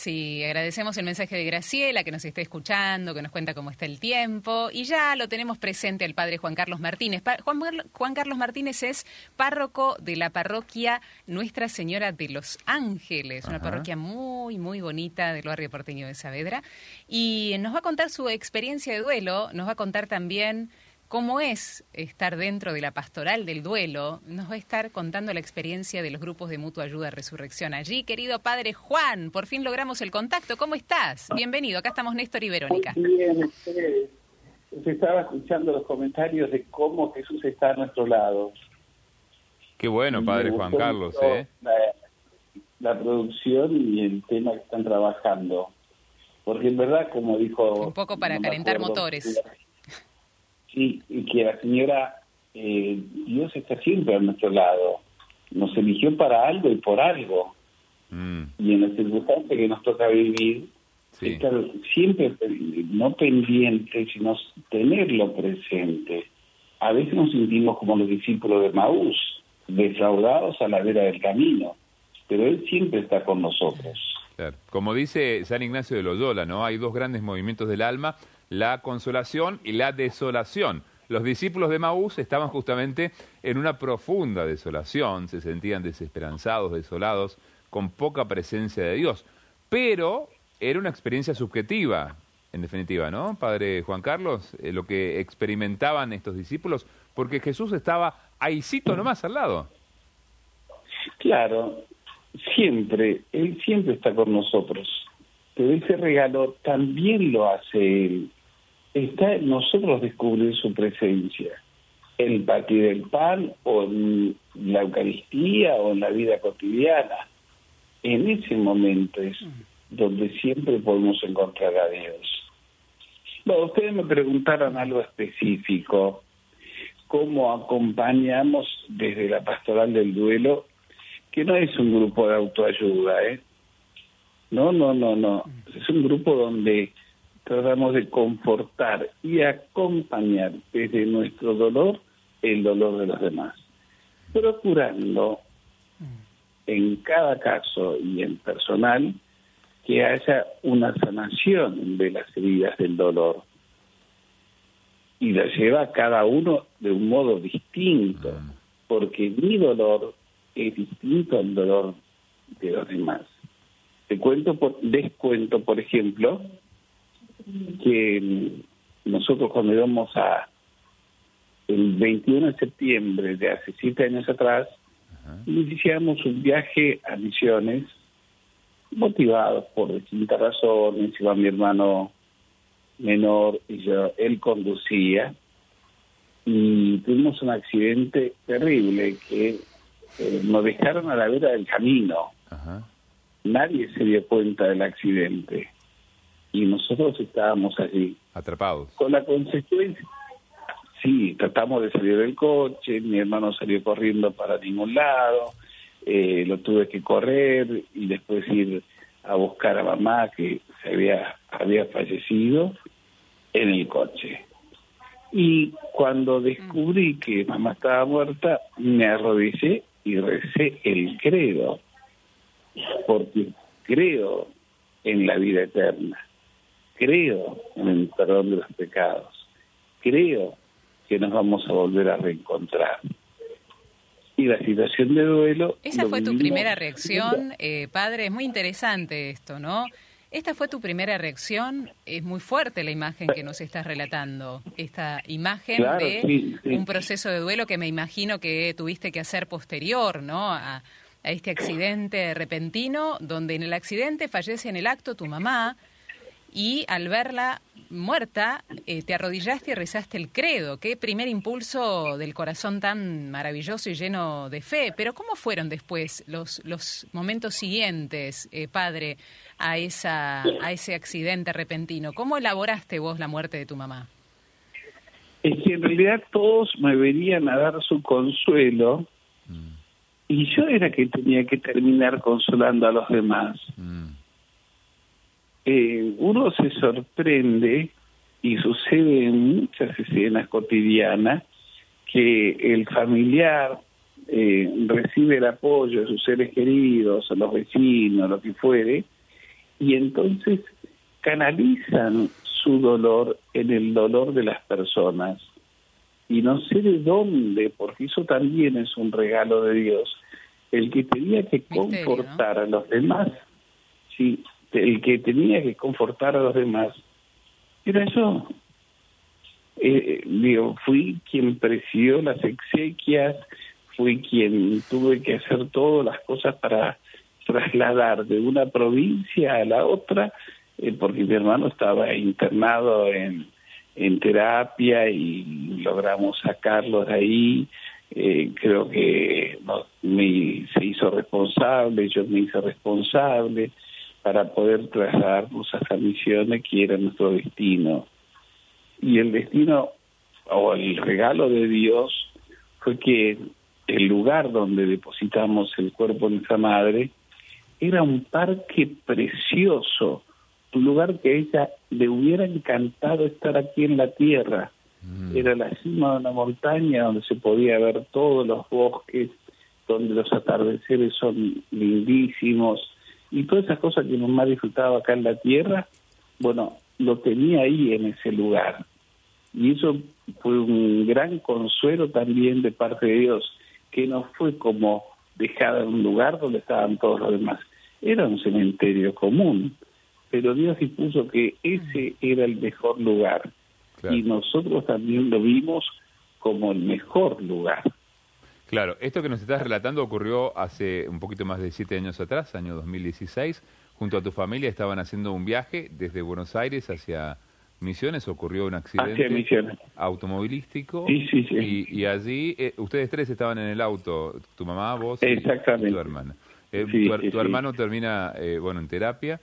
Sí, agradecemos el mensaje de Graciela que nos está escuchando, que nos cuenta cómo está el tiempo. Y ya lo tenemos presente al padre Juan Carlos Martínez. Juan, Carlos Martínez es párroco de la parroquia Nuestra Señora de los Ángeles, una parroquia muy, muy bonita del barrio porteño de Saavedra. Y nos va a contar su experiencia de duelo, nos va a contar también cómo es estar dentro de la pastoral del duelo. Nos va a estar contando la experiencia de los grupos de mutua ayuda Resurrección allí. Querido padre Juan, por fin logramos el contacto. ¿Cómo estás? Bienvenido. Acá estamos Néstor y Verónica. Muy bien, usted, estaba escuchando los comentarios de cómo Jesús está a nuestro lado. Qué bueno, padre Juan Carlos. ¿eh? La, producción y el tema que están trabajando. Porque en verdad, como dijo... Un poco para calentar motores. Sí, y que la señora, eh, Dios está siempre a nuestro lado. Nos eligió para algo y por algo. Mm. Y en las circunstancias que nos toca vivir, estar siempre, no pendiente, sino tenerlo presente. A veces nos sentimos como los discípulos de Maús, defraudados a la vera del camino, pero Él siempre está con nosotros. Como dice San Ignacio de Loyola, ¿no? Hay dos grandes movimientos del alma la consolación y la desolación. Los discípulos de Maús estaban justamente en una profunda desolación, se sentían desesperanzados, desolados, con poca presencia de Dios. Pero era una experiencia subjetiva, en definitiva, ¿no, Padre Juan Carlos? Eh, lo que experimentaban estos discípulos, porque Jesús estaba ahícito nomás al lado. Claro, siempre, Él siempre está con nosotros, pero ese regalo también lo hace Él está en nosotros descubrir su presencia, en partir del pan o en la Eucaristía o en la vida cotidiana. En ese momento es donde siempre podemos encontrar a Dios. Bueno, ustedes me preguntaron algo específico, cómo acompañamos desde la pastoral del duelo, que no es un grupo de autoayuda, ¿eh? No, no, no, no. Es un grupo donde tratamos de confortar y acompañar desde nuestro dolor el dolor de los demás, procurando en cada caso y en personal que haya una sanación de las heridas del dolor y la lleva cada uno de un modo distinto, porque mi dolor es distinto al dolor de los demás. Te cuento por, les cuento, por ejemplo, que nosotros cuando íbamos a el 21 de septiembre de hace siete años atrás, iniciamos un viaje a Misiones, motivados por distintas razones, iba mi hermano menor y yo, él conducía, y tuvimos un accidente terrible que eh, nos dejaron a la vera del camino. Nadie se dio cuenta del accidente y nosotros estábamos allí. Atrapados. Con la consecuencia, sí, tratamos de salir del coche, mi hermano salió corriendo para ningún lado, eh, lo tuve que correr y después ir a buscar a mamá que se había, había fallecido en el coche. Y cuando descubrí que mamá estaba muerta, me arrodillé y recé el credo, porque creo en la vida eterna creo en el perdón de los pecados, creo que nos vamos a volver a reencontrar. Y la situación de duelo... Esa fue tu primera reacción, eh, padre, es muy interesante esto, ¿no? Esta fue tu primera reacción, es muy fuerte la imagen que nos estás relatando, esta imagen de un proceso de duelo que me imagino que tuviste que hacer posterior, ¿no? A, a este accidente repentino, donde en el accidente fallece en el acto tu mamá, y al verla muerta eh, te arrodillaste y rezaste el credo. Qué primer impulso del corazón tan maravilloso y lleno de fe. Pero ¿cómo fueron después los, los momentos siguientes, eh, padre, a, esa, a ese accidente repentino? ¿Cómo elaboraste vos la muerte de tu mamá? Es que en realidad todos me venían a dar su consuelo mm. y yo era que tenía que terminar consolando a los demás. Mm eh, uno se sorprende y sucede en muchas escenas cotidianas que el familiar eh, recibe el apoyo de sus seres queridos, a los vecinos, lo que fuere, y entonces canalizan su dolor en el dolor de las personas. Y no sé de dónde, porque eso también es un regalo de Dios. El que tenía que confortar a los demás, sí, el que tenía que confortar a los demás, era yo. Eh, fui quien presidió las exequias, fui quien tuve que hacer todas las cosas para trasladar de una provincia a la otra, eh, porque mi hermano estaba internado en, en terapia y logramos sacarlo de ahí. Eh, creo que me, se hizo responsable, yo me hice responsable para poder trasladarnos a esa misión que era nuestro destino. Y el destino o el regalo de Dios fue que el lugar donde depositamos el cuerpo de nuestra madre era un parque precioso, un lugar que a ella le hubiera encantado estar aquí en la tierra. Mm. Era la cima de una montaña donde se podía ver todos los bosques, donde los atardeceres son lindísimos y todas esas cosas que mamá disfrutaba acá en la tierra, bueno, lo tenía ahí en ese lugar. Y eso fue un gran consuelo también de parte de Dios, que no fue como dejada en un lugar donde estaban todos los demás. Era un cementerio común, pero Dios dispuso que ese era el mejor lugar. Y nosotros también lo vimos como el mejor lugar. Claro, esto que nos estás relatando ocurrió hace un poquito más de siete años atrás, año 2016. Junto a tu familia estaban haciendo un viaje desde Buenos Aires hacia Misiones ocurrió un accidente automovilístico sí, sí, sí. Y, allí eh, ustedes tres estaban en el auto, tu mamá, vos y, tu hermana. Eh, tu, hermano termina eh, bueno en terapia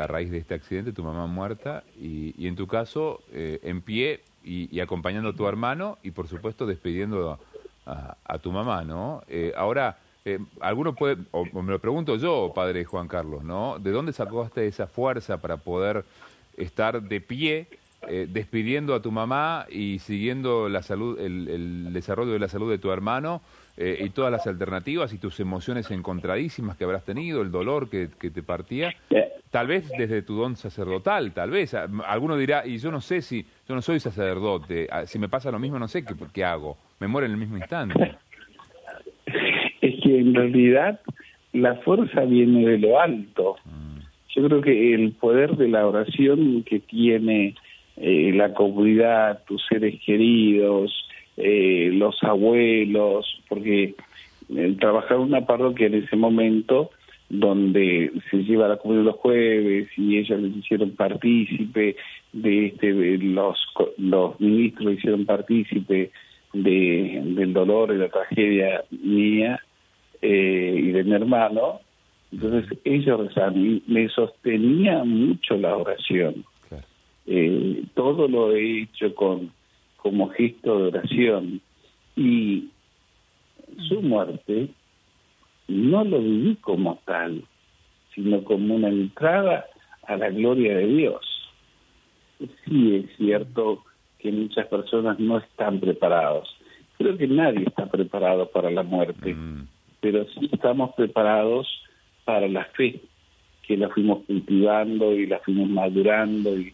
a raíz de este accidente, tu mamá muerta y, en tu caso en pie y, acompañando a tu hermano y por supuesto despidiendo a, tu mamá, ¿no? ahora alguno puede, o me lo pregunto yo, padre Juan Carlos, ¿no? ¿De dónde sacaste esa fuerza para poder estar de pie eh, despidiendo a tu mamá y siguiendo la salud, el, desarrollo de la salud de tu hermano eh, y todas las alternativas y tus emociones encontradísimas que habrás tenido, el dolor que, te partía, tal vez desde tu don sacerdotal, tal vez. Alguno dirá, y yo no sé si, yo no soy sacerdote, ah, si me pasa lo mismo no sé qué, qué hago, me muero en el mismo instante. Es que en realidad la fuerza viene de lo alto. Mm. Yo creo que el poder de la oración que tiene eh, la comunidad, tus seres queridos, eh, los abuelos, porque eh, trabajar una parroquia en ese momento donde se lleva la comunidad los jueves y ellos les hicieron partícipe de este los los ministros hicieron partícipe de del dolor y la tragedia mía y de mi hermano entonces ellos rezaban me sostenía mucho la oración. Eh, todo lo he hecho con como gesto de oración y su muerte no lo viví como tal, sino como una entrada a la gloria de Dios. Sí es cierto que muchas personas no están preparados. Creo que nadie está preparado para la muerte, mm. pero sí estamos preparados para la fe, que la fuimos cultivando y la fuimos madurando y,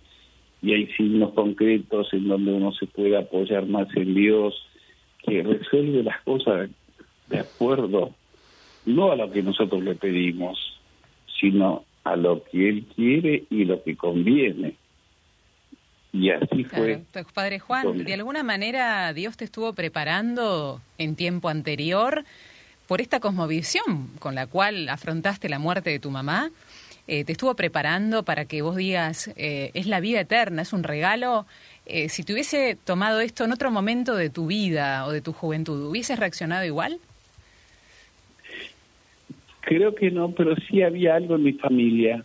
hay signos concretos en donde uno se puede apoyar más en Dios, que resuelve las cosas de acuerdo, no a lo que nosotros le pedimos, sino a lo que Él quiere y lo que conviene. Y así fue. Padre Juan, de alguna manera Dios te estuvo preparando en tiempo anterior por esta cosmovisión con la cual afrontaste la muerte de tu mamá, eh, te estuvo preparando para que vos digas, eh, es la vida eterna, es un regalo. Eh, si te hubiese tomado esto en otro momento de tu vida o de tu juventud, ¿hubieses reaccionado igual? Creo que no, pero sí había algo en mi familia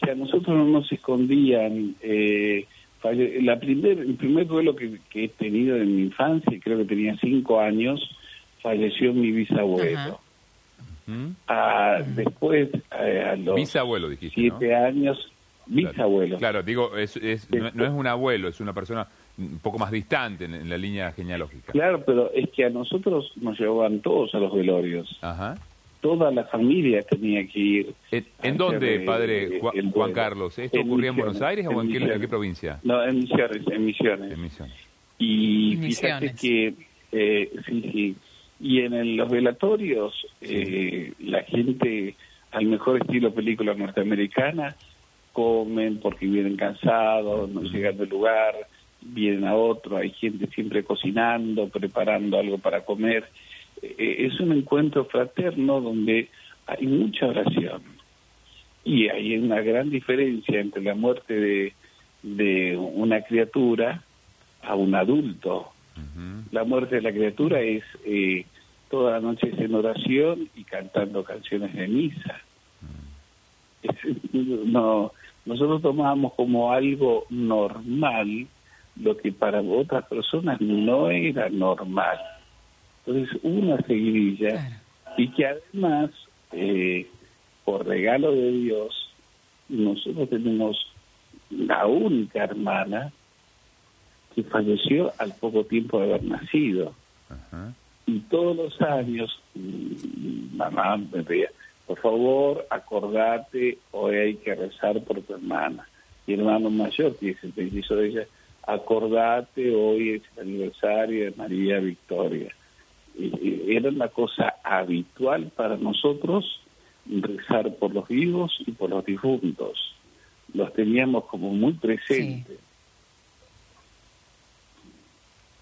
que a nosotros no nos escondían. la primer, el primer duelo que, que, he tenido en mi infancia, creo que tenía cinco años, falleció mi bisabuelo. Ah, después, eh, a los bisabuelo, dijiste, siete años, bisabuelo. Claro, digo, es, no, es un abuelo, es una persona un poco más distante en, la línea genealógica. Claro, pero es que a nosotros nos llevaban todos a los velorios. Ajá. Toda la familia tenía que ir. ¿En, dónde, padre Juan, Carlos? ¿Esto ocurría en Buenos Aires o en, qué, provincia? No, en Misiones, en Misiones. En Misiones. Y fíjate que, eh, sí, sí, y en los velatorios eh, la gente, al mejor estilo película norteamericana, comen porque vienen cansados, no llegan del lugar, vienen a otro, hay gente siempre cocinando, preparando algo para comer. Eh, es un encuentro fraterno donde hay mucha oración y hay una gran diferencia entre la muerte de, de una criatura a un adulto. La muerte de la criatura es eh, toda la noche en oración y cantando canciones de misa. no, nosotros tomamos como algo normal lo que para otras personas no era normal. Entonces, una seguidilla y que además, eh, por regalo de Dios, nosotros tenemos la única hermana que falleció al poco tiempo de haber nacido. Y todos los años, mm, mamá me decía, por favor, acordate, hoy hay que rezar por tu hermana. Mi hermano mayor, que es el de ella, acordate, hoy es el aniversario de María Victoria. Era una cosa habitual para nosotros rezar por los vivos y por los difuntos. Los teníamos como muy presentes.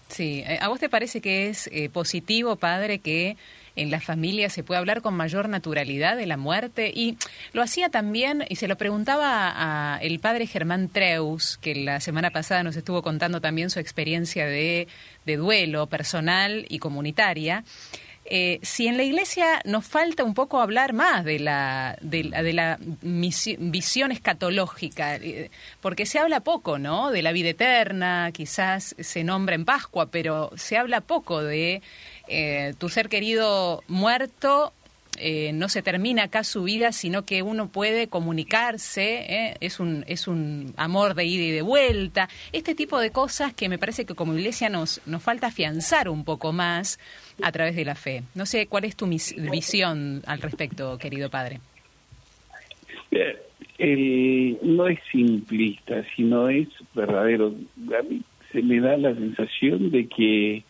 Sí. Eh, ¿a vos te parece que es eh, positivo, padre, que en la familia se puede hablar con mayor naturalidad de la muerte? Y lo hacía también, y se lo preguntaba a el padre Germán Treus, que la semana pasada nos estuvo contando también su experiencia de, de duelo personal y comunitaria. Eh, si en la iglesia nos falta un poco hablar más de la, de, la visión escatológica, eh, porque se habla poco, ¿no? De la vida eterna, quizás se nombra en Pascua, pero se habla poco de eh, tu ser querido muerto eh, no se termina acá su vida, sino que uno puede comunicarse, ¿eh? es, un, es un amor de ida y de vuelta, este tipo de cosas que me parece que como iglesia nos, nos falta afianzar un poco más a través de la fe. No sé cuál es tu visión al respecto, querido padre. No es simplista, sino es verdadero. A mí se me da la sensación de que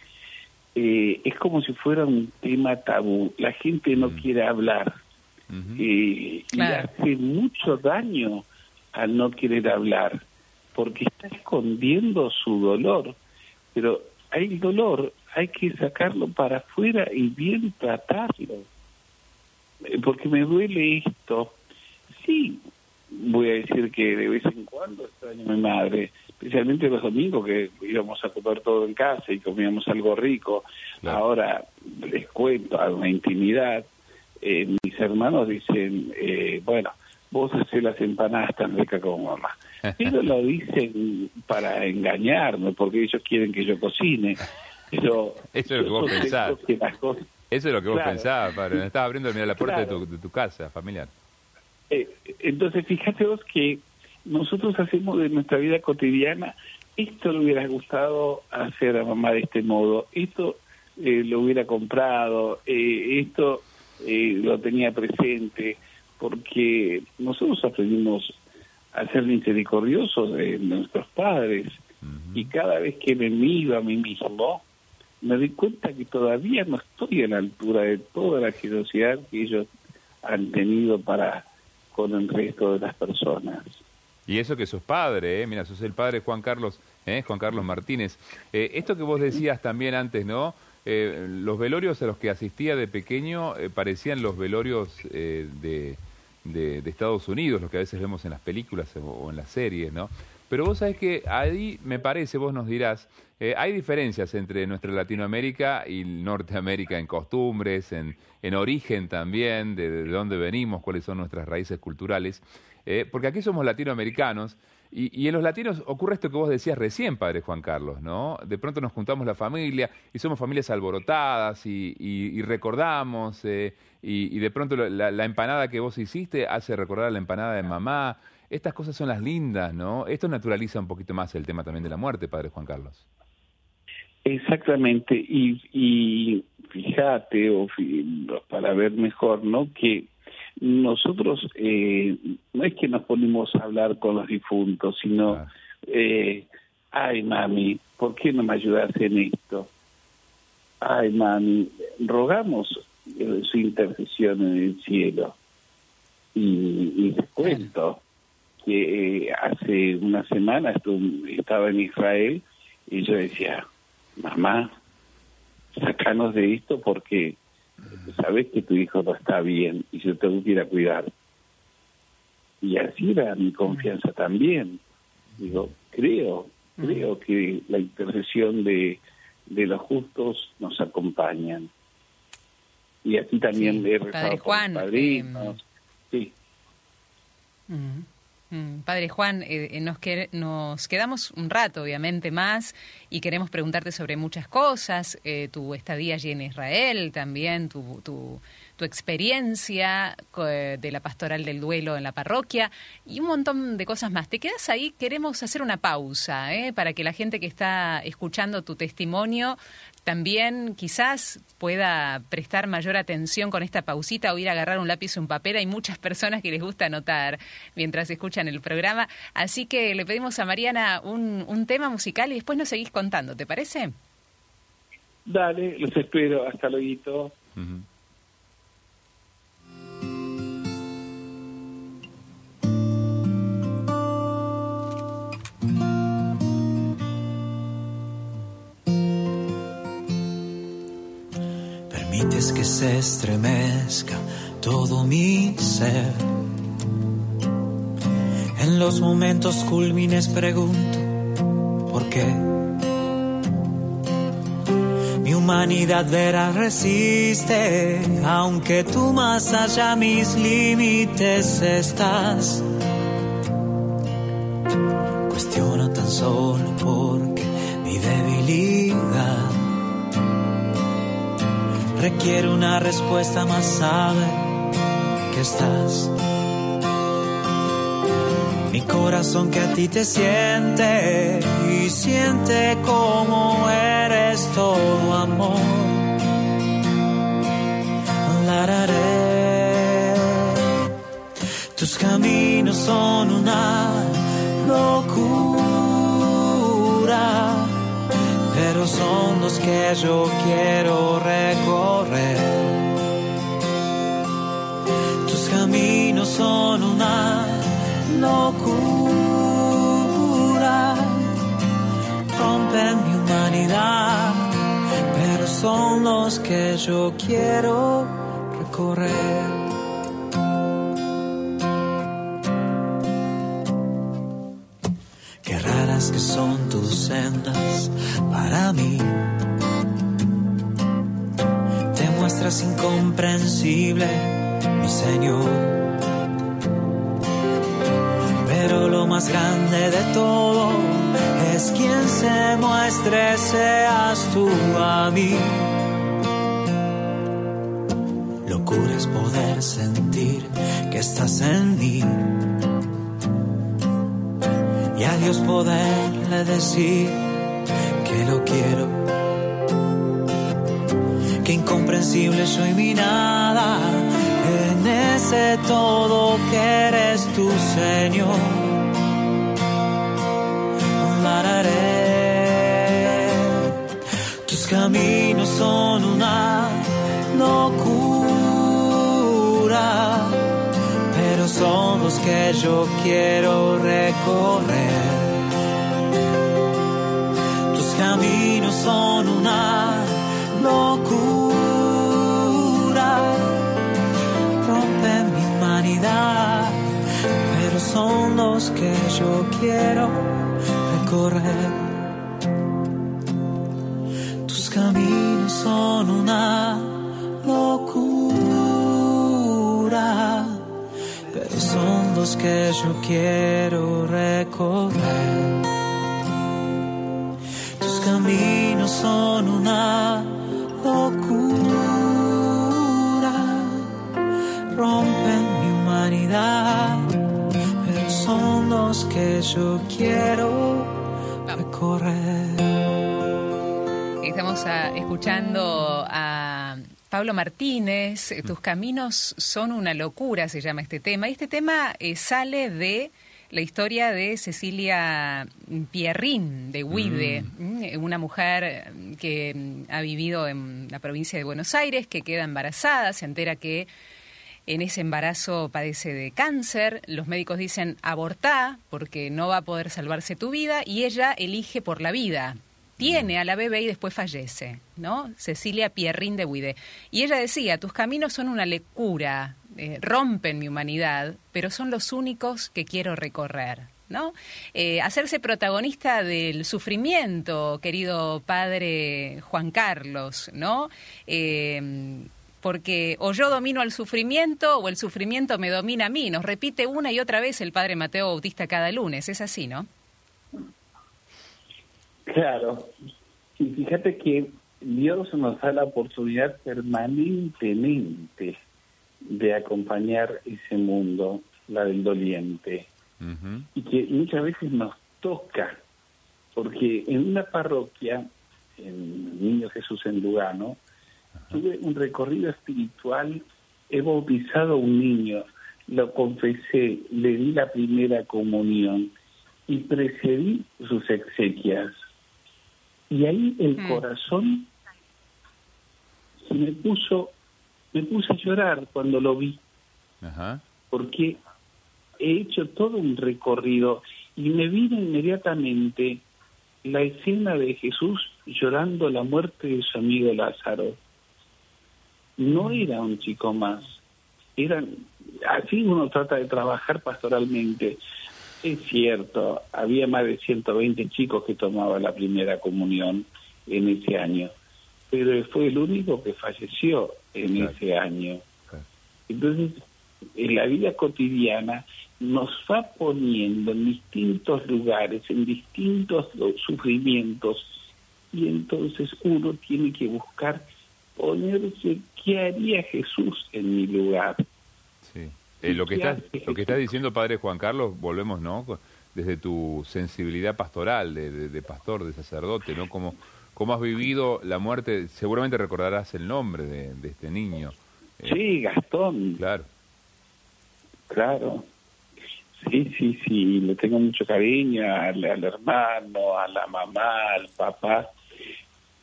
eh, es como si fuera un tema tabú. La gente no mm. quiere hablar eh, y hace mucho daño al no querer hablar porque está escondiendo su dolor. Pero hay dolor, hay que sacarlo para afuera y bien tratarlo. Eh, porque me duele esto. Sí, voy a decir que de vez en cuando extraño a mi madre, especialmente los domingos que íbamos a comer todo en casa y comíamos algo rico. Ahora les cuento a una intimidad. Eh, mis hermanos dicen, eh, bueno, vos haces las empanadas tan ricas como mamá. Ellos lo dicen para engañarme, porque ellos quieren que yo cocine. Eso es lo que vos pensás. Eso es lo que vos pensabas, padre. Estaba abriendo la puerta de, tu, de tu casa familiar. Eh, entonces, fíjate vos que nosotros hacemos de nuestra vida cotidiana, esto le hubiera gustado hacer a mamá de este modo, esto eh, lo hubiera comprado, eh, esto eh, lo tenía presente, porque nosotros aprendimos a ser misericordiosos de nuestros padres y cada vez que me miro a mí mismo, me doy cuenta que todavía no estoy a la altura de toda la generosidad que ellos han tenido para con el resto de las personas. Y eso que sos padre, ¿eh? mira, sos el padre Juan Carlos, ¿eh? Juan Carlos Martínez. Eh, esto que vos decías también antes, ¿no? Eh, los velorios a los que asistía de pequeño parecían los velorios de, de, Estados Unidos, los que a veces vemos en las películas o, en las series, ¿no? Pero vos sabés que ahí, me parece, vos nos dirás, hay diferencias entre nuestra Latinoamérica y Norteamérica en costumbres, en, en origen también, de dónde venimos, cuáles son nuestras raíces culturales. Eh, porque aquí somos latinoamericanos y, en los latinos ocurre esto que vos decías recién, padre Juan Carlos, ¿no? De pronto nos juntamos la familia y somos familias alborotadas y, recordamos eh, y, de pronto la, empanada que vos hiciste hace recordar a la empanada de mamá. Estas cosas son las lindas, ¿no? Esto naturaliza un poquito más el tema también de la muerte, padre Juan Carlos. Exactamente, y, y fíjate, o para ver mejor, ¿no? Que nosotros eh, no es que nos ponemos a hablar con los difuntos, sino, eh, ay mami, ¿por qué no me ayudas en esto? Ay mami, rogamos eh, su intercesión en el cielo. Y, y les cuento que hace una semana estaba en Israel y yo decía, mamá, sacanos de esto porque sabes que tu hijo no está bien y yo tengo que ir a cuidar. Y así era mi confianza también. Digo, creo, creo que la intercesión de, de los justos nos acompañan. Y así también sí, Padre Juan, padrinos. Em, sí. Mm, Padre Juan, eh, eh, nos, nos quedamos un rato, obviamente, más y queremos preguntarte sobre muchas cosas, eh, tu estadía allí en Israel, también tu, tu, tu experiencia de la pastoral del duelo en la parroquia y un montón de cosas más. ¿Te quedas ahí? Queremos hacer una pausa para que la gente que está escuchando tu testimonio también quizás pueda prestar mayor atención con esta pausita o ir a agarrar un lápiz o un papel. Hay muchas personas que les gusta anotar mientras escuchan el programa. Así que le pedimos a Mariana un, un tema musical y después nos seguís contando, ¿te parece? Dale, los espero. Hasta luego. Que se estremezca todo mi ser. En los momentos culmines pregunto, ¿por qué? Mi humanidad verá resiste, aunque tú más allá mis límites estás. Cuestiono tan solo porque mi debilidad requiere una respuesta más sabe que estás. Mi corazón que a ti te siente y siente como eres todo amor. Tus caminos son una locura son los que yo quiero recorrer. Tus caminos son una locura, rompen mi humanidad, pero son los que yo quiero recorrer. Para mí. Te muestras incomprensible, mi Señor. Pero lo más grande de todo es quien se muestre, seas tú a mí. Locura es poder sentir que estás en mí y a Dios poderle decir que lo quiero. Que incomprensible soy mi nada en ese todo que eres tu Señor. Lararé. Tus caminos son una locura son los que yo quiero recorrer. Caminos son una locura, rompen mi humanidad, pero son los que yo quiero recorrer. Tus caminos son una locura son los que yo quiero recorrer. Caminos son una locura, rompen mi humanidad, pero son los que yo quiero recorrer. Estamos escuchando a Pablo Martínez, Tus caminos son una locura, se llama este tema. Este tema eh, sale de la historia de Cecilia Pierrín de Huide, mm. una mujer que mm, ha vivido en la provincia de Buenos Aires, que queda embarazada, se entera que en ese embarazo padece de cáncer, los médicos dicen abortá porque no va a poder salvarse tu vida y ella elige por la vida, tiene a la bebé y después fallece, ¿no? Cecilia Pierrín de Huide. Y ella decía, tus caminos son una lecura, eh, rompen mi humanidad, pero son los únicos que quiero recorrer. ¿no? Eh, hacerse protagonista del sufrimiento, querido padre Juan Carlos, ¿no? Eh, porque o yo domino al sufrimiento o el sufrimiento me domina a mí. Nos repite una y otra vez el padre Mateo Bautista cada lunes, es así, ¿no? Claro. Y fíjate que Dios nos da la oportunidad permanentemente de acompañar ese mundo, la del doliente, y que muchas veces nos toca, porque en una parroquia, en Niño Jesús en Lugano, tuve un recorrido espiritual, he bautizado a un niño, lo confesé, le di la primera comunión y precedí sus exequias. Y ahí el mm. corazón se me puso, me puse a llorar cuando lo vi. Porque he hecho todo un recorrido y me vino inmediatamente la escena de Jesús llorando la muerte de su amigo Lázaro. No era un chico más, eran, así uno trata de trabajar pastoralmente. Es cierto, había más de 120 chicos que tomaban la primera comunión en ese año, pero fue el único que falleció en ese año. Entonces, en la vida cotidiana nos va poniendo en distintos lugares, en distintos sufrimientos, y entonces uno tiene que buscar ponerse qué haría Jesús en mi lugar. Sí. Eh, lo que está lo que está diciendo padre Juan Carlos, volvemos, ¿no? Desde tu sensibilidad pastoral, de, pastor, de sacerdote, ¿no? Como cómo has vivido la muerte, seguramente recordarás el nombre de, este niño. Eh, sí, Gastón. Claro. Claro. Sí, sí, sí, le tengo mucho cariño al, hermano, a la mamá, al papá,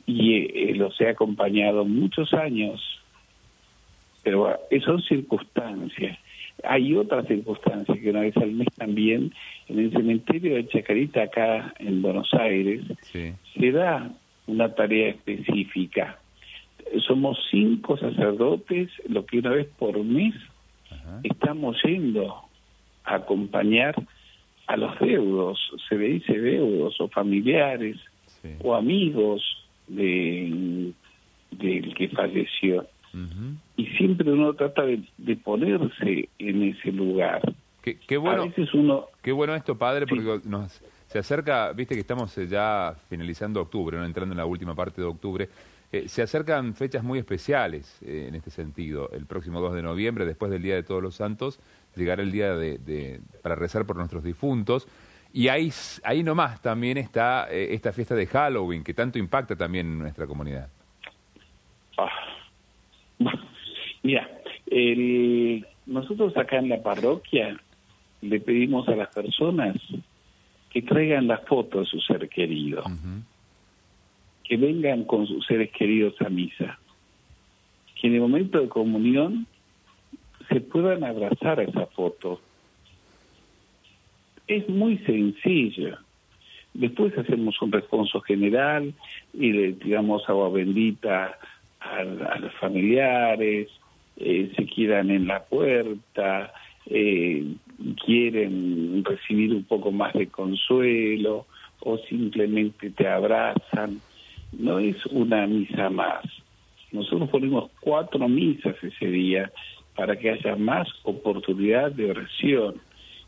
y eh, los he acompañado muchos años, pero son circunstancias. Hay otra circunstancia que una vez al mes también, en el cementerio de Chacarita, acá en Buenos Aires, se da una tarea específica. Somos cinco sacerdotes, lo que una vez por mes estamos yendo a acompañar a los deudos, se le dice deudos, o familiares, o amigos de del que falleció. Y siempre uno trata de, ponerse en ese lugar. Qué, bueno, uno... Qué bueno esto, padre, porque nos, se acerca, viste que estamos eh, ya finalizando octubre, ¿no? entrando en la última parte de octubre. Eh, se acercan fechas muy especiales eh, en este sentido. El próximo 2 de noviembre, después del Día de Todos los Santos, llegará el día de, para rezar por nuestros difuntos. Y ahí, ahí nomás también está esta fiesta de Halloween, que tanto impacta también en nuestra comunidad. Ah, Mira, el, nosotros acá en la parroquia le pedimos a las personas que traigan la foto de su ser querido, que vengan con sus seres queridos a misa, que en el momento de comunión se puedan abrazar a esa foto. Es muy sencillo. Después hacemos un responso general y le tiramos agua bendita a los familiares, eh, se quedan en la puerta, eh, quieren recibir un poco más de consuelo o simplemente te abrazan. No es una misa más. Nosotros ponemos cuatro misas ese día para que haya más oportunidad de oración.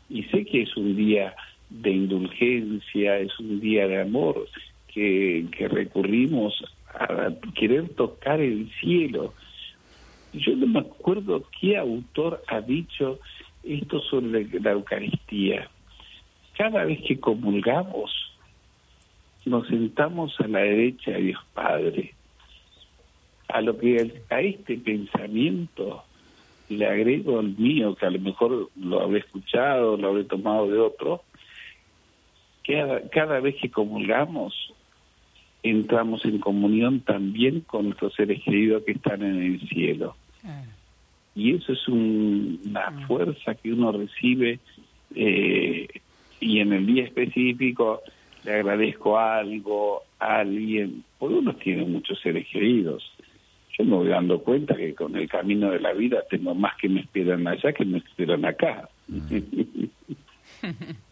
Y sé que es un día de indulgencia, es un día de amor, que, que recurrimos a querer tocar el cielo yo no me acuerdo qué autor ha dicho esto sobre la Eucaristía. Cada vez que comulgamos, nos sentamos a la derecha de Dios Padre a lo que a este pensamiento le agrego el mío, que a lo mejor lo habré escuchado, lo habré tomado de otro, cada, cada vez que comulgamos, entramos en comunión también con nuestros seres queridos que están en el cielo. Y eso es una ah. fuerza que uno recibe eh, y en el día específico le agradezco algo a alguien, porque uno tiene muchos seres queridos. Yo me voy dando cuenta que con el camino de la vida tengo más que me esperan allá que me esperan acá.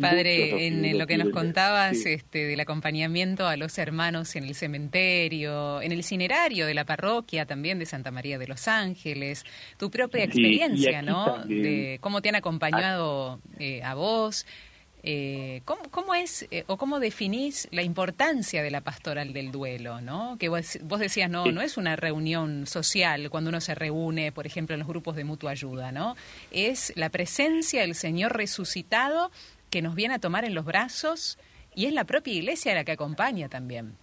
Padre, en lo que nos contabas este, del acompañamiento a los hermanos en el cementerio, en el cinerario de la parroquia también de Santa María de los Ángeles, tu propia experiencia, ¿no? De cómo te han acompañado eh, a vos, eh, ¿cómo, es eh, o cómo definís la importancia de la pastoral del duelo? ¿no? Que vos, decías, no, no es una reunión social cuando uno se reúne, por ejemplo, en los grupos de mutua ayuda, ¿no? Es la presencia del Señor resucitado que nos viene a tomar en los brazos y es la propia iglesia la que acompaña también.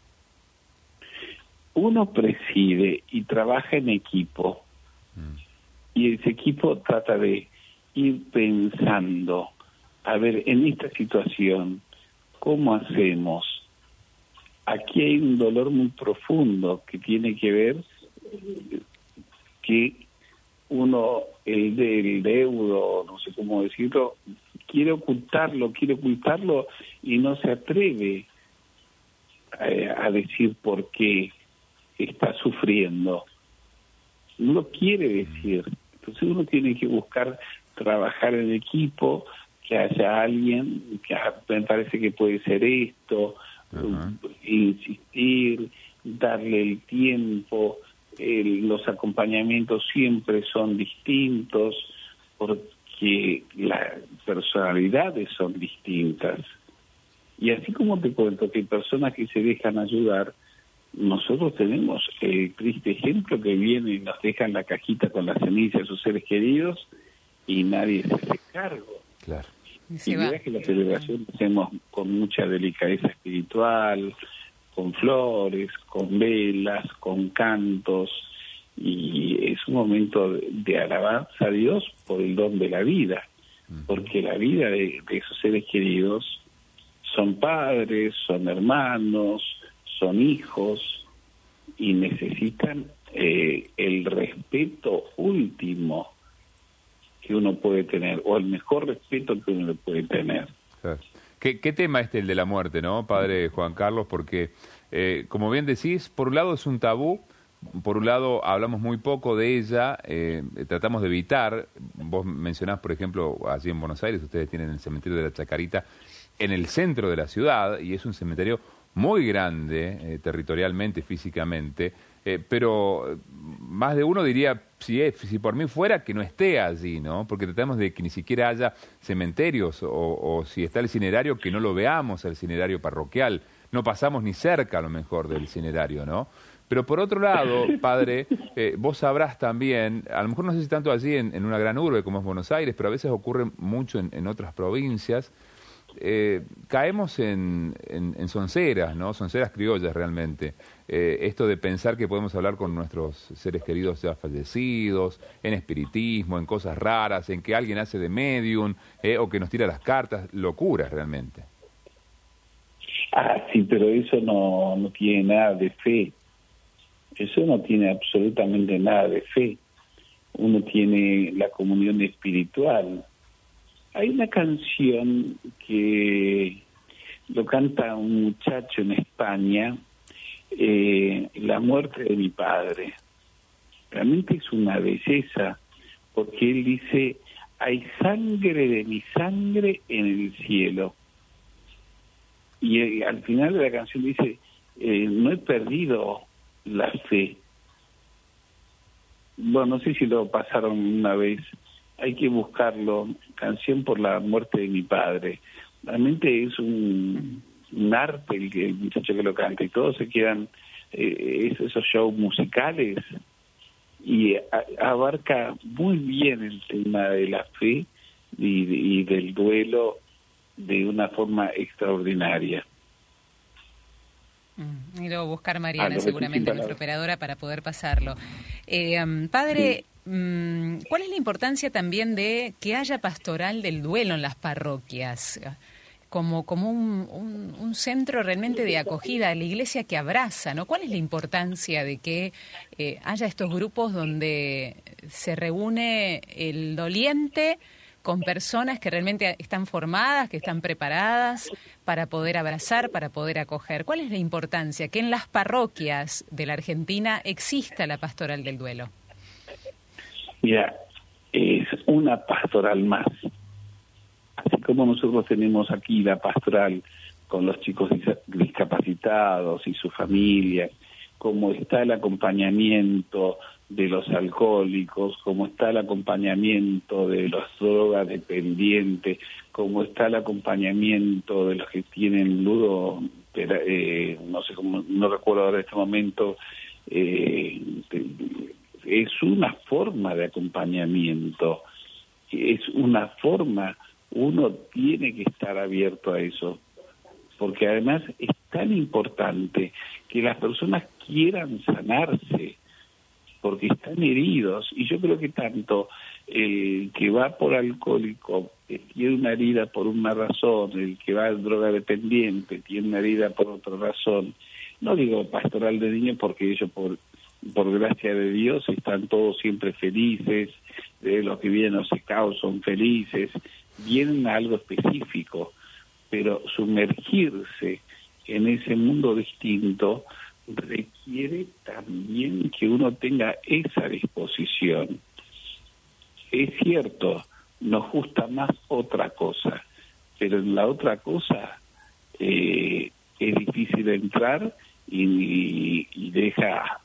Uno preside y trabaja en equipo mm. y ese equipo trata de ir pensando a ver, en esta situación, ¿cómo hacemos? Aquí hay un dolor muy profundo que tiene que ver que uno, el del deudo, no sé cómo decirlo, quiere ocultarlo, quiere ocultarlo y no se atreve a, eh, a decir por qué está sufriendo. No lo quiere decir. Entonces uno tiene que buscar trabajar en equipo, que haya alguien que me parece que puede ser esto, insistir, darle el tiempo, los acompañamientos siempre son distintos porque las personalidades son distintas. Y así como te cuento que hay personas que se dejan ayudar, nosotros tenemos el triste ejemplo que viene y nos dejan la cajita con la ceniza de sus seres queridos y nadie se hace cargo. Claro. Y, mira que la celebración la hacemos con mucha delicadeza espiritual, con flores, con velas, con cantos, y es un momento de, alabanza a Dios por el don de la vida, porque la vida de, esos seres queridos son padres, son hermanos, son hijos, y necesitan eh, el respeto último que uno puede tener, o el mejor respeto que uno le puede tener. ¿Qué, tema este el de la muerte, no, padre Juan Carlos? Porque, eh, como bien decís, por un lado es un tabú, por un lado hablamos muy poco de ella, eh, tratamos de evitar, vos mencionás, por ejemplo, allí en Buenos Aires, ustedes tienen el cementerio de la Chacarita en el centro de la ciudad, y es un cementerio muy grande, eh, territorialmente, físicamente, eh, pero más de uno diría, si, es, si por mí fuera, que no esté allí, ¿no? Porque tratamos de que ni siquiera haya cementerios o, si está el itinerario, que no lo veamos, el itinerario parroquial. No pasamos ni cerca, a lo mejor, del itinerario, ¿no? Pero por otro lado, padre, eh, vos sabrás también, a lo mejor no sé si tanto allí en, una gran urbe como es Buenos Aires, pero a veces ocurre mucho en otras provincias, eh, caemos en, en, sonceras, ¿no? Sonceras criollas realmente. Eh, esto de pensar que podemos hablar con nuestros seres queridos ya fallecidos, en espiritismo, en cosas raras, en que alguien hace de medium eh, o que nos tira las cartas, locuras realmente. Ah, sí, pero eso no, no tiene nada de fe. Eso no tiene absolutamente nada de fe. Uno tiene la comunión espiritual hay una canción que lo canta un muchacho en España, eh, La muerte de mi padre. Realmente es una belleza, porque él dice, hay sangre de mi sangre en el cielo. Y eh, al final de la canción dice, eh, no he perdido la fe. Bueno, no sé si lo pasaron una vez hay que buscarlo, canción por la muerte de mi padre. Realmente es un, arte el, muchacho que lo canta y todos se quedan, eh, esos shows musicales y abarca muy bien el tema de la fe y, y del duelo de una forma extraordinaria. Mm, y luego buscar Mariana, seguramente nuestra operadora, para poder pasarlo. Eh, um, padre, mm, ¿cuál es la importancia también de que haya pastoral del duelo en las parroquias? Como, como un, centro realmente de acogida, la iglesia que abraza, ¿no? ¿Cuál es la importancia de que eh, haya estos grupos donde se reúne el doliente con personas que realmente están formadas, que están preparadas para poder abrazar, para poder acoger. ¿Cuál es la importancia que en las parroquias de la Argentina exista la pastoral del duelo? Mira, es una pastoral más. Así como nosotros tenemos aquí la pastoral con los chicos discapacitados y sus familias, como está el acompañamiento de los alcohólicos, como está el acompañamiento de los drogas dependientes, como está el acompañamiento de los que tienen ludo, eh, no sé cómo, no recuerdo ahora este momento, eh, es una forma de acompañamiento, es una forma, uno tiene que estar abierto a eso, porque además es tan importante que las personas quieran sanarse, porque están heridos. Y yo creo que tanto el que va por alcohólico tiene una herida por una razón, el que va droga dependiente tiene una herida por otra razón. No digo pastoral de niños porque ellos por por gracia de Dios están todos siempre felices, de los que vienen a caos son felices, vienen a algo específico, pero sumergirse en ese mundo distinto requiere también que uno tenga esa disposición. Es cierto, nos gusta más otra cosa, pero en la otra cosa eh, es difícil entrar y, deja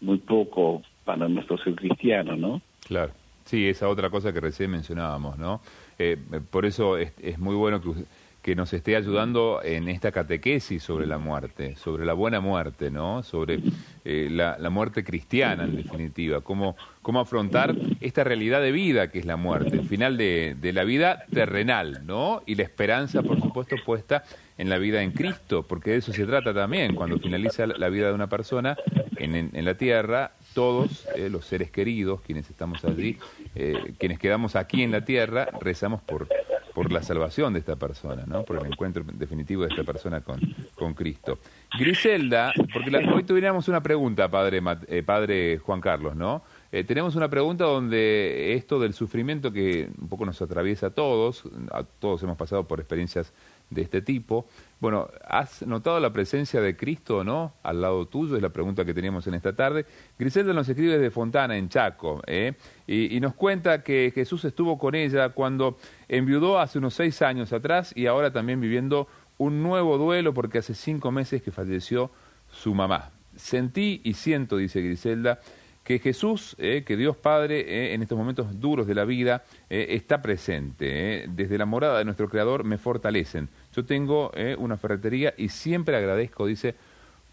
muy poco para nuestro ser cristiano, ¿no? Claro. Sí, esa otra cosa que recién mencionábamos, ¿no? Eh, por eso es, es muy bueno que que nos esté ayudando en esta catequesis sobre la muerte, sobre la buena muerte, ¿no? Sobre eh, la, muerte cristiana, en definitiva, cómo, cómo afrontar esta realidad de vida que es la muerte, el final de, la vida terrenal, ¿no? Y la esperanza, por supuesto, puesta en la vida en Cristo, porque de eso se trata también, cuando finaliza la vida de una persona en, en, la tierra, todos eh, los seres queridos, quienes estamos allí, eh, quienes quedamos aquí en la tierra, rezamos por por la salvación de esta persona, ¿no? por el encuentro definitivo de esta persona con, con Cristo. Griselda, porque hoy tuviéramos una pregunta, padre, eh, padre Juan Carlos, ¿no? Tenemos una pregunta donde esto del sufrimiento que un poco nos atraviesa a todos, a todos hemos pasado por experiencias de este tipo. Bueno, ¿has notado la presencia de Cristo o no al lado tuyo? Es la pregunta que teníamos en esta tarde. Griselda nos escribe desde Fontana, en Chaco, ¿eh? y, nos cuenta que Jesús estuvo con ella cuando enviudó hace unos seis años atrás y ahora también viviendo un nuevo duelo porque hace cinco meses que falleció su mamá. Sentí y siento, dice Griselda, que Jesús, eh, que Dios Padre, eh, en estos momentos duros de la vida, eh, está presente. Desde la morada de nuestro Creador me fortalecen. Yo tengo una ferretería y siempre agradezco, dice,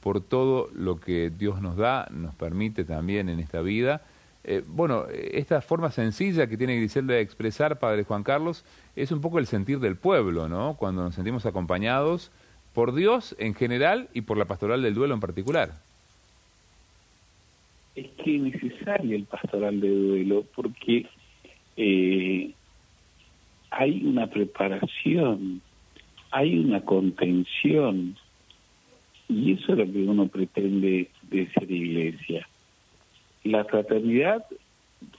por todo lo que Dios nos da, nos permite también en esta vida. bueno, esta forma sencilla que tiene Griselda de expresar, Padre Juan Carlos, es un poco el sentir del pueblo, ¿no? Cuando nos sentimos acompañados por Dios en general y por la pastoral del duelo en particular es que es necesario el pastoral de duelo porque eh, hay una preparación, hay una contención, y eso es lo que uno pretende de ser iglesia. La fraternidad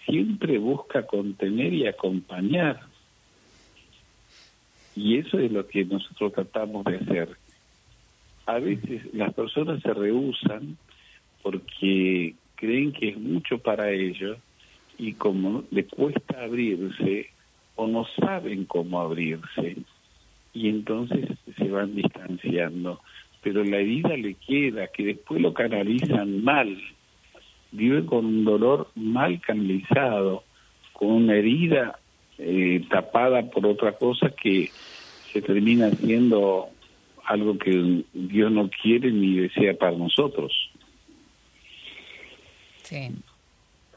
siempre busca contener y acompañar, y eso es lo que nosotros tratamos de hacer. A veces las personas se rehusan porque creen que es mucho para ellos y como le cuesta abrirse o no saben cómo abrirse y entonces se van distanciando. Pero la herida le queda, que después lo canalizan mal, vive con un dolor mal canalizado, con una herida eh, tapada por otra cosa que se termina siendo algo que Dios no quiere ni desea para nosotros. Sí.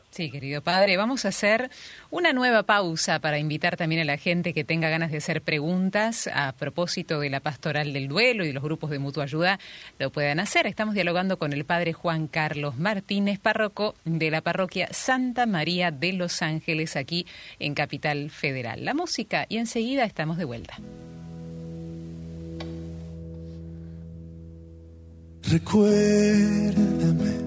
Sí, querido padre, vamos a hacer una nueva pausa para invitar también a la gente que tenga ganas de hacer preguntas a propósito de la pastoral del duelo y los grupos de mutua ayuda, lo puedan hacer. Estamos dialogando con el padre Juan Carlos Martínez, párroco de la parroquia Santa María de Los Ángeles, aquí en Capital Federal. La música y enseguida estamos de vuelta. Recuérdame,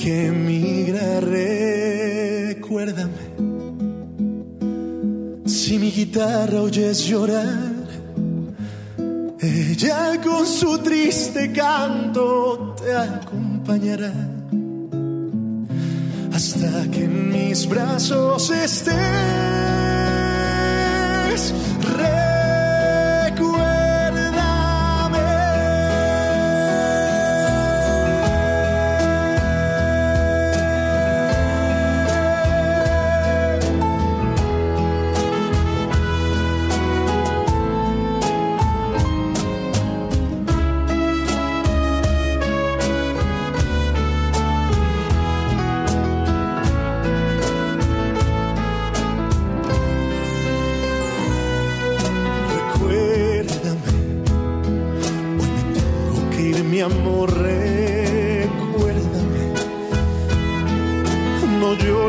que migra, recuérdame. Si mi guitarra oyes llorar, ella con su triste canto te acompañará hasta que en mis brazos estés.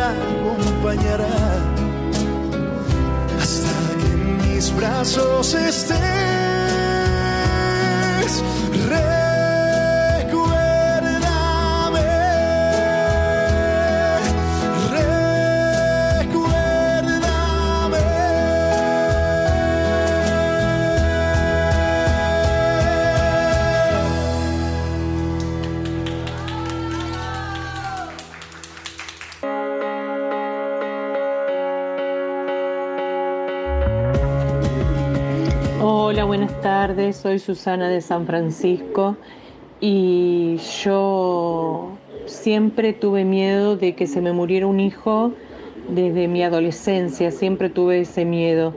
acompañará hasta que en mis brazos estés. Soy Susana de San Francisco y yo siempre tuve miedo de que se me muriera un hijo desde mi adolescencia, siempre tuve ese miedo.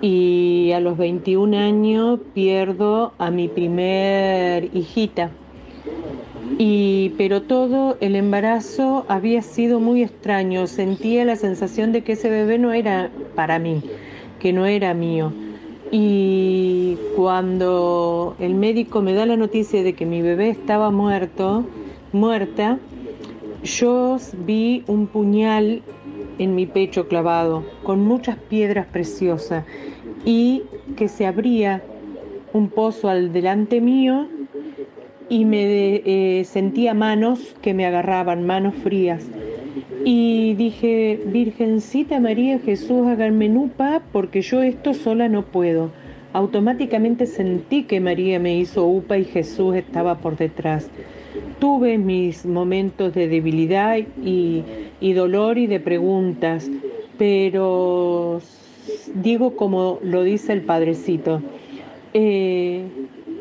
Y a los 21 años pierdo a mi primer hijita. Y, pero todo el embarazo había sido muy extraño, sentía la sensación de que ese bebé no era para mí, que no era mío. Y cuando el médico me da la noticia de que mi bebé estaba muerto, muerta, yo vi un puñal en mi pecho clavado, con muchas piedras preciosas, y que se abría un pozo al delante mío y me eh, sentía manos que me agarraban, manos frías. Y dije, Virgencita María Jesús, háganme upa porque yo esto sola no puedo. Automáticamente sentí que María me hizo upa y Jesús estaba por detrás. Tuve mis momentos de debilidad y, dolor y de preguntas, pero digo como lo dice el Padrecito, eh,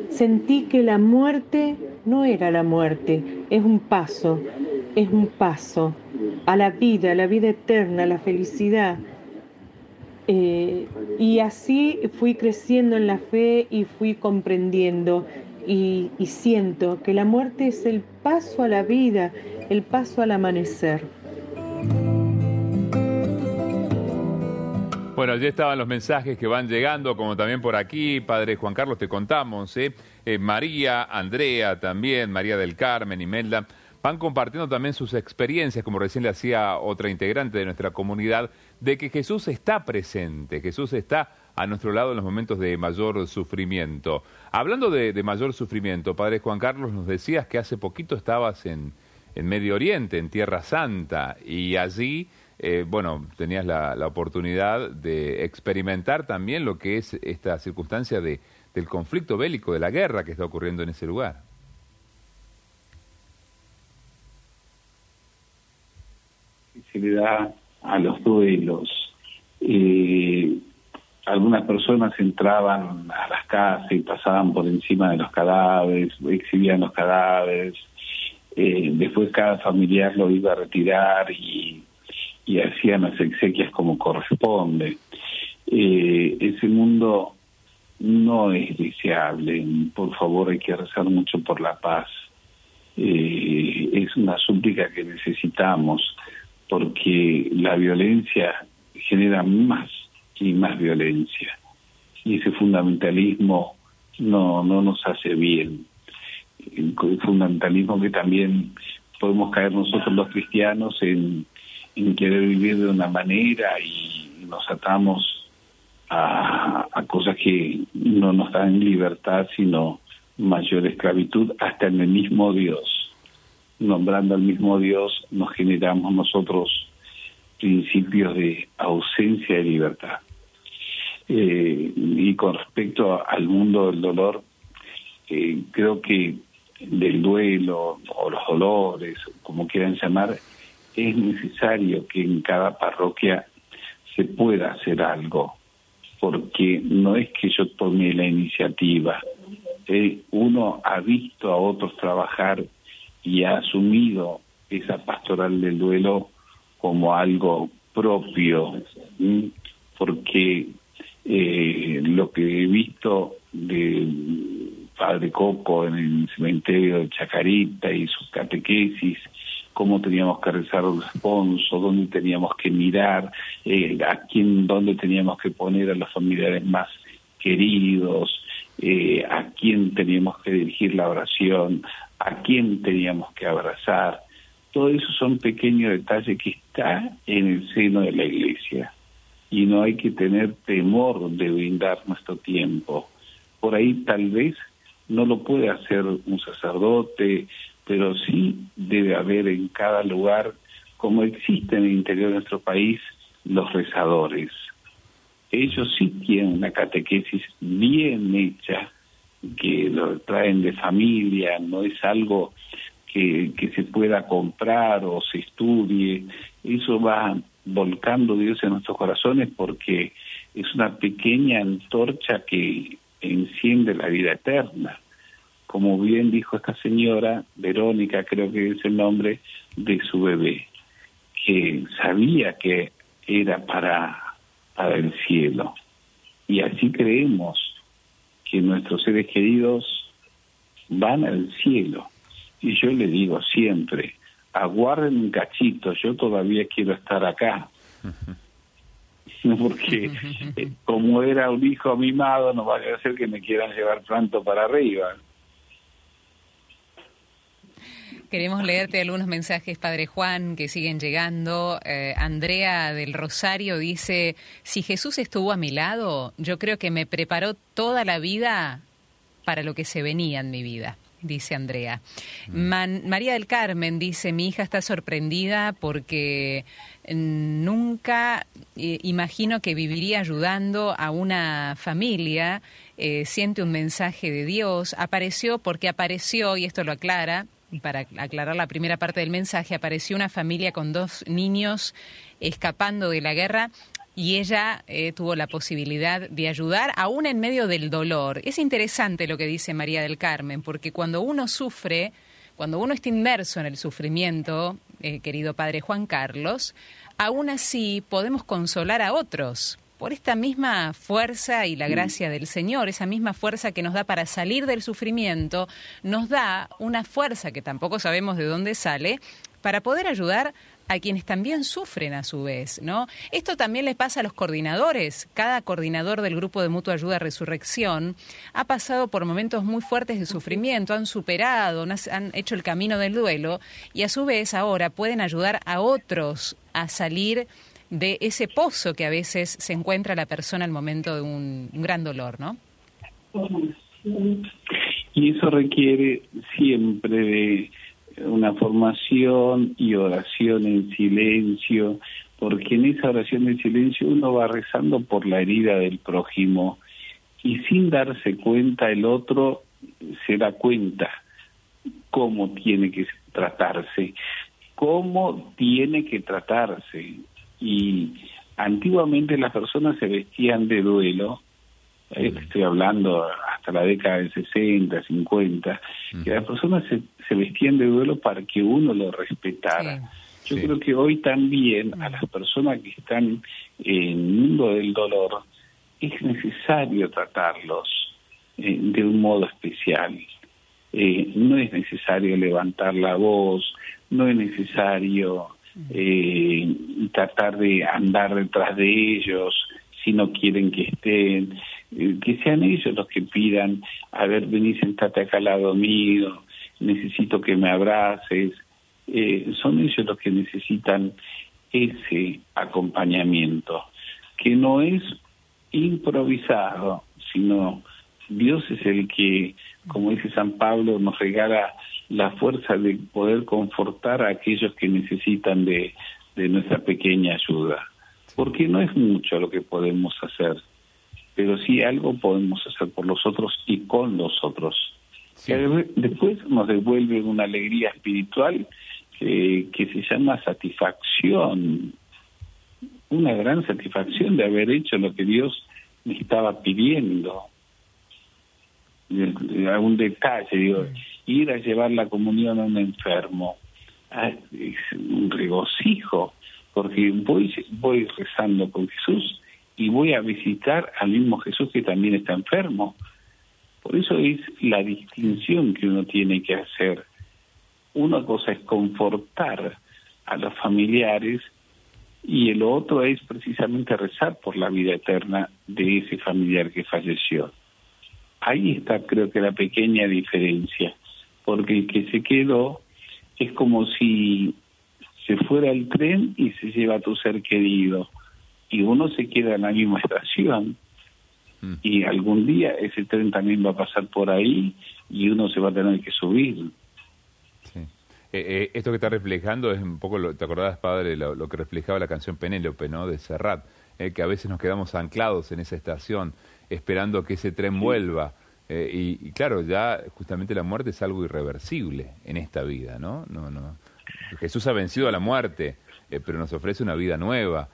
sentí que la muerte no era la muerte, es un paso, es un paso a la vida, a la vida eterna, a la felicidad. Eh, y así fui creciendo en la fe y fui comprendiendo y, siento que la muerte es el paso a la vida, el paso al amanecer. Bueno, allí estaban los mensajes que van llegando, como también por aquí, Padre Juan Carlos, te contamos, ¿eh? Eh, María, Andrea también, María del Carmen, Imelda, van compartiendo también sus experiencias, como recién le hacía otra integrante de nuestra comunidad, de que Jesús está presente, Jesús está a nuestro lado en los momentos de mayor sufrimiento. Hablando de, mayor sufrimiento, Padre Juan Carlos, nos decías que hace poquito estabas en, en Medio Oriente, en Tierra Santa, y allí, eh, bueno, tenías la, la, oportunidad de experimentar también lo que es esta circunstancia de, del conflicto bélico, de la guerra que está ocurriendo en ese lugar. Se le da a los duelos. Eh, algunas personas entraban a las casas y pasaban por encima de los cadáveres, exhibían los cadáveres, eh, después cada familiar lo iba a retirar y, hacían las exequias como corresponde. Eh, ese mundo no es deseable, por favor hay que rezar mucho por la paz. Eh, es una súplica que necesitamos porque la violencia genera más y más violencia. Y ese fundamentalismo no, no nos hace bien. El fundamentalismo que también podemos caer nosotros los cristianos en, en querer vivir de una manera y nos atamos a, a cosas que no nos dan libertad, sino mayor esclavitud hasta en el mismo Dios. Nombrando al mismo Dios nos generamos nosotros principios de ausencia de libertad. Eh, y con respecto al mundo del dolor, eh, creo que del duelo o los dolores, como quieran llamar, es necesario que en cada parroquia se pueda hacer algo, porque no es que yo tome la iniciativa, eh, uno ha visto a otros trabajar y ha asumido esa pastoral del duelo como algo propio, porque eh, lo que he visto de Padre Coco en el cementerio de Chacarita y sus catequesis, cómo teníamos que rezar el responso, dónde teníamos que mirar, eh, a quién, dónde teníamos que poner a los familiares más queridos, eh, a quién teníamos que dirigir la oración, a quién teníamos que abrazar. Todo eso son pequeños detalles que está en el seno de la iglesia y no hay que tener temor de brindar nuestro tiempo. Por ahí tal vez no lo puede hacer un sacerdote, pero sí debe haber en cada lugar, como existe en el interior de nuestro país, los rezadores. Ellos sí tienen una catequesis bien hecha, que lo traen de familia, no es algo que, que se pueda comprar o se estudie, eso va volcando Dios en nuestros corazones porque es una pequeña antorcha que enciende la vida eterna. Como bien dijo esta señora, Verónica creo que es el nombre de su bebé, que sabía que era para, para el cielo. Y así creemos que nuestros seres queridos van al cielo. Y yo le digo siempre, aguarden un cachito, yo todavía quiero estar acá. Porque eh, como era un hijo mimado, no va a ser que me quieran llevar pronto para arriba. Queremos leerte algunos mensajes, Padre Juan, que siguen llegando. Eh, Andrea del Rosario dice, si Jesús estuvo a mi lado, yo creo que me preparó toda la vida para lo que se venía en mi vida dice Andrea. Mm. María del Carmen dice, mi hija está sorprendida porque nunca eh, imagino que viviría ayudando a una familia, eh, siente un mensaje de Dios, apareció porque apareció, y esto lo aclara, para aclarar la primera parte del mensaje, apareció una familia con dos niños escapando de la guerra y ella eh, tuvo la posibilidad de ayudar aún en medio del dolor. Es interesante lo que dice María del Carmen, porque cuando uno sufre, cuando uno está inmerso en el sufrimiento, eh, querido Padre Juan Carlos, aún así podemos consolar a otros por esta misma fuerza y la gracia del Señor, esa misma fuerza que nos da para salir del sufrimiento, nos da una fuerza que tampoco sabemos de dónde sale, para poder ayudar a quienes también sufren a su vez, ¿no? Esto también les pasa a los coordinadores. Cada coordinador del grupo de mutua ayuda Resurrección ha pasado por momentos muy fuertes de sufrimiento, han superado, han hecho el camino del duelo y a su vez ahora pueden ayudar a otros a salir de ese pozo que a veces se encuentra la persona al momento de un, gran dolor, ¿no? Y eso requiere siempre de una formación y oración en silencio, porque en esa oración en silencio uno va rezando por la herida del prójimo y sin darse cuenta el otro se da cuenta cómo tiene que tratarse, cómo tiene que tratarse. Y antiguamente las personas se vestían de duelo, eh, estoy hablando hasta la década del 60, 50, que las personas se, se, vestían de duelo para que uno lo respetara. Yo creo que hoy también a las personas que están en el mundo del dolor es necesario tratarlos eh, de un modo especial. Eh, no es necesario levantar la voz, no es necesario eh, tratar de andar detrás de ellos si no quieren que estén, eh, que sean ellos los que pidan, a ver, vení, sentate acá al lado mío, necesito que me abraces, eh, son ellos los que necesitan ese acompañamiento, que no es improvisado, sino Dios es el que, como dice San Pablo, nos regala la fuerza de poder confortar a aquellos que necesitan de, nuestra pequeña ayuda. Porque no es mucho lo que podemos hacer, pero sí algo podemos hacer por los otros y con los otros. después nos devuelve una alegría espiritual que, que se llama satisfacción, una gran satisfacción de haber hecho lo que Dios me estaba pidiendo. Algún detalle, digo, ir a llevar la comunión a un enfermo. Ah, es un regocijo, porque voy, voy rezando con Jesús y voy a visitar al mismo Jesús que también está enfermo. Por eso es la distinción que uno tiene que hacer. Una cosa es confortar a los familiares y el otro es precisamente rezar por la vida eterna de ese familiar que falleció. Ahí está creo que la pequeña diferencia porque el que se quedó es como si se fuera el tren y se lleva a tu ser querido y uno se queda en la misma estación mm. y algún día ese tren también va a pasar por ahí y uno se va a tener que subir. Sí. Eh, eh, esto que está reflejando es un poco, lo, ¿te acordás, padre, lo, que reflejaba la canción Penélope, ¿no? De Serrat, eh, que a veces nos quedamos anclados en esa estación esperando que ese tren vuelva eh, y, claro, ya justamente la muerte es algo irreversible en esta vida, ¿no? no, no. Jesús ha vencido a la muerte, eh, pero nos ofrece una vida nueva.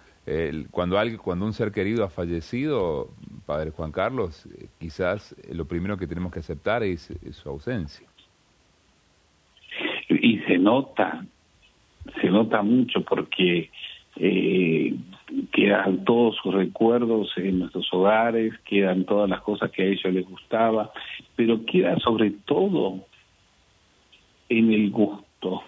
cuando, alguien, cuando un ser querido ha fallecido, Padre Juan Carlos, eh, quizás lo primero que tenemos que aceptar es, su ausencia. Y se nota, se nota mucho porque eh, quedan todos sus recuerdos en nuestros hogares, quedan todas las cosas que a ellos les gustaba, pero queda sobre todo en el gusto.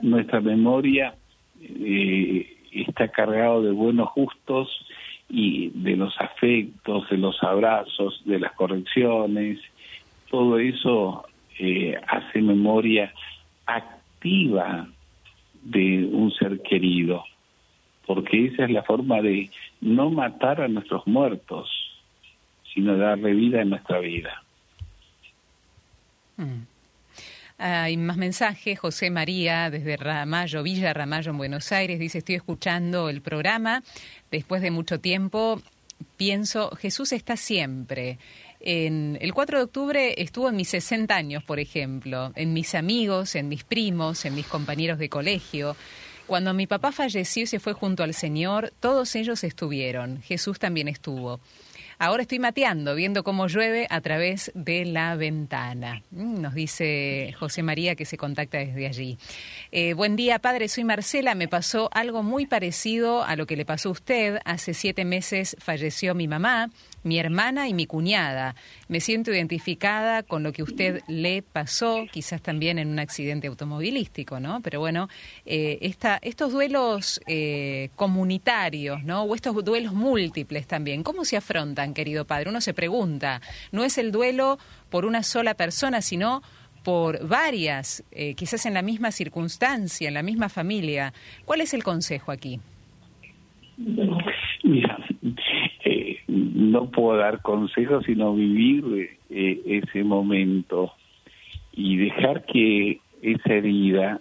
Nuestra memoria eh, está cargado de buenos gustos y de los afectos, de los abrazos, de las correcciones, todo eso eh, hace memoria activa de un ser querido porque esa es la forma de no matar a nuestros muertos, sino darle vida en nuestra vida. Mm. Hay más mensajes. José María, desde Ramallo, Villa Ramallo, en Buenos Aires, dice, estoy escuchando el programa. Después de mucho tiempo, pienso, Jesús está siempre. En, el 4 de octubre estuvo en mis 60 años, por ejemplo, en mis amigos, en mis primos, en mis compañeros de colegio. Cuando mi papá falleció y se fue junto al Señor, todos ellos estuvieron. Jesús también estuvo. Ahora estoy mateando, viendo cómo llueve a través de la ventana. Mm, nos dice José María que se contacta desde allí. Eh, buen día, padre. Soy Marcela. Me pasó algo muy parecido a lo que le pasó a usted. Hace siete meses falleció mi mamá mi hermana y mi cuñada. Me siento identificada con lo que usted le pasó, quizás también en un accidente automovilístico, ¿no? Pero bueno, eh, estos duelos eh, comunitarios, ¿no? O estos duelos múltiples también, ¿cómo se afrontan, querido padre? Uno se pregunta, no es el duelo por una sola persona, sino por varias, eh, quizás en la misma circunstancia, en la misma familia. ¿Cuál es el consejo aquí? Mira, no puedo dar consejos, sino vivir eh, ese momento y dejar que esa herida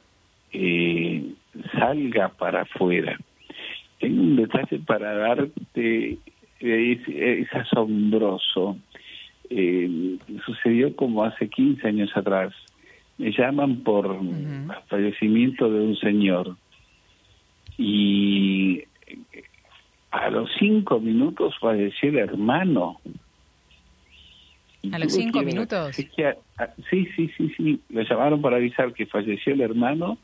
eh, salga para afuera. Tengo un detalle para darte, es, asombroso. Eh, sucedió como hace 15 años atrás. Me llaman por el fallecimiento de un señor y a los cinco minutos falleció el hermano. ¿A los cinco minutos? sí, sí, sí, sí. Le llamaron para avisar que falleció el hermano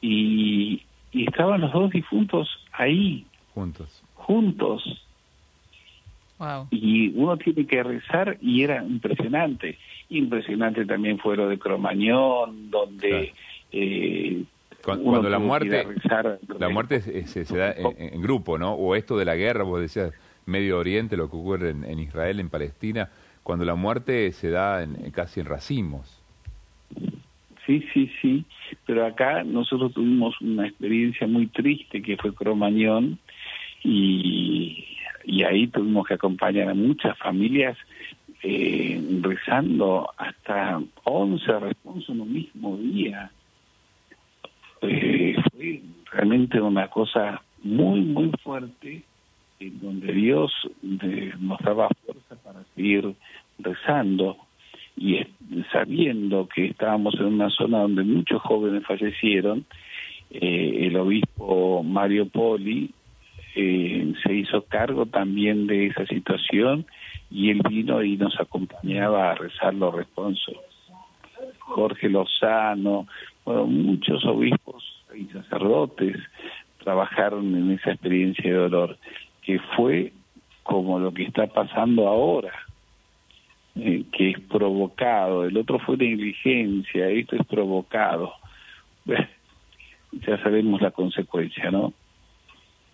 y, y estaban los dos difuntos ahí. Juntos. Juntos. Wow. Y uno tiene que rezar y era impresionante. Impresionante también fue lo de Cromañón, donde eh, cuando, la muerte, la muerte se, da en, grupo, ¿no? O esto de la guerra, vos decías, Medio Oriente, lo que ocurre en, Israel, en Palestina, cuando la muerte se da en, casi en racimos. Sí, sí, sí, pero acá nosotros tuvimos una experiencia muy triste que fue Cromañón y, y ahí tuvimos que acompañar a muchas familias eh, rezando hasta 11 responsos en un mismo día realmente una cosa muy, muy fuerte, en donde Dios eh, nos daba fuerza para seguir rezando y sabiendo que estábamos en una zona donde muchos jóvenes fallecieron, eh, el obispo Mario Poli eh, se hizo cargo también de esa situación y él vino y nos acompañaba a rezar los responsos. Jorge Lozano, bueno, muchos obispos y sacerdotes trabajaron en esa experiencia de dolor, que fue como lo que está pasando ahora, eh, que es provocado, el otro fue negligencia, esto es provocado. ya sabemos la consecuencia, ¿no?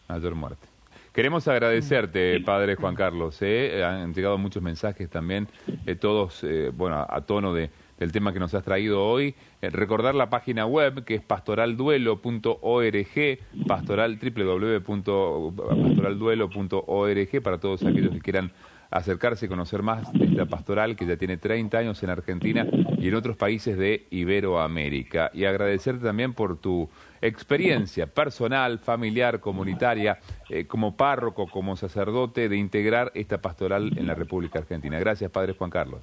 Mayor muerte. Queremos agradecerte, Padre Juan Carlos. ¿eh? Han entregado muchos mensajes también, eh, todos eh, bueno, a tono de, del tema que nos has traído hoy. Eh, recordar la página web que es pastoralduelo.org, pastoral, www.pastoralduelo.org para todos aquellos que quieran acercarse y conocer más de esta pastoral que ya tiene 30 años en Argentina y en otros países de Iberoamérica. Y agradecerte también por tu experiencia personal, familiar, comunitaria, eh, como párroco, como sacerdote, de integrar esta pastoral en la República Argentina. Gracias, Padre Juan Carlos.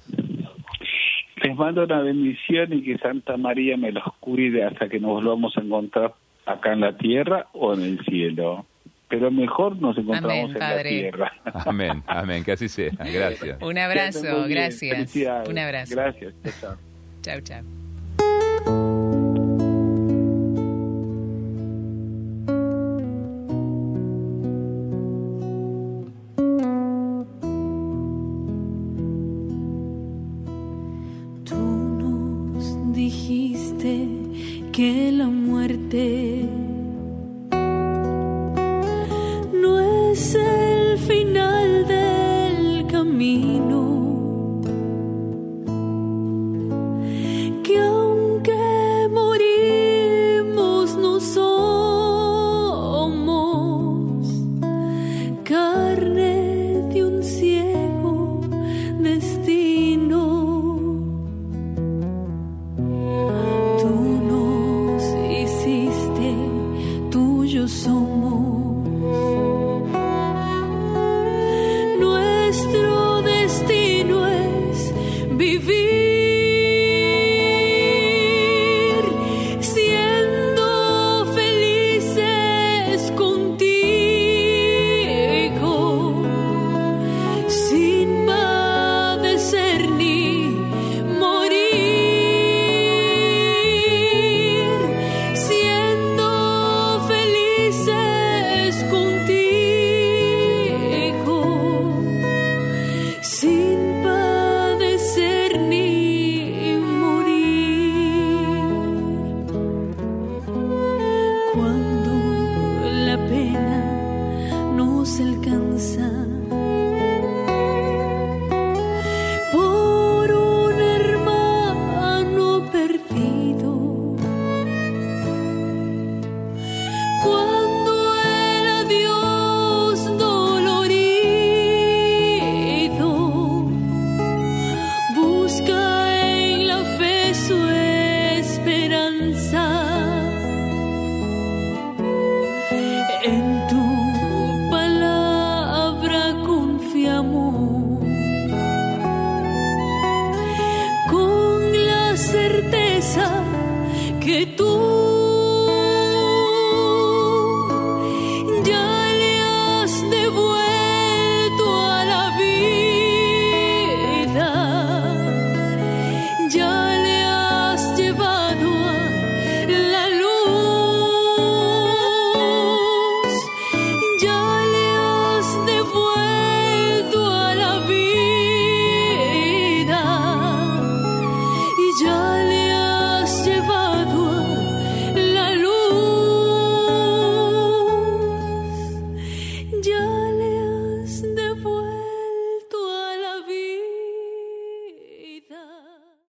Les mando una bendición y que Santa María me los cuide hasta que nos volvamos a encontrar acá en la tierra o en el cielo. Pero mejor nos encontramos en la tierra. Amén, amén, que así sea. Gracias. Un abrazo, gracias. Un abrazo. Gracias, chao. Chao, chao.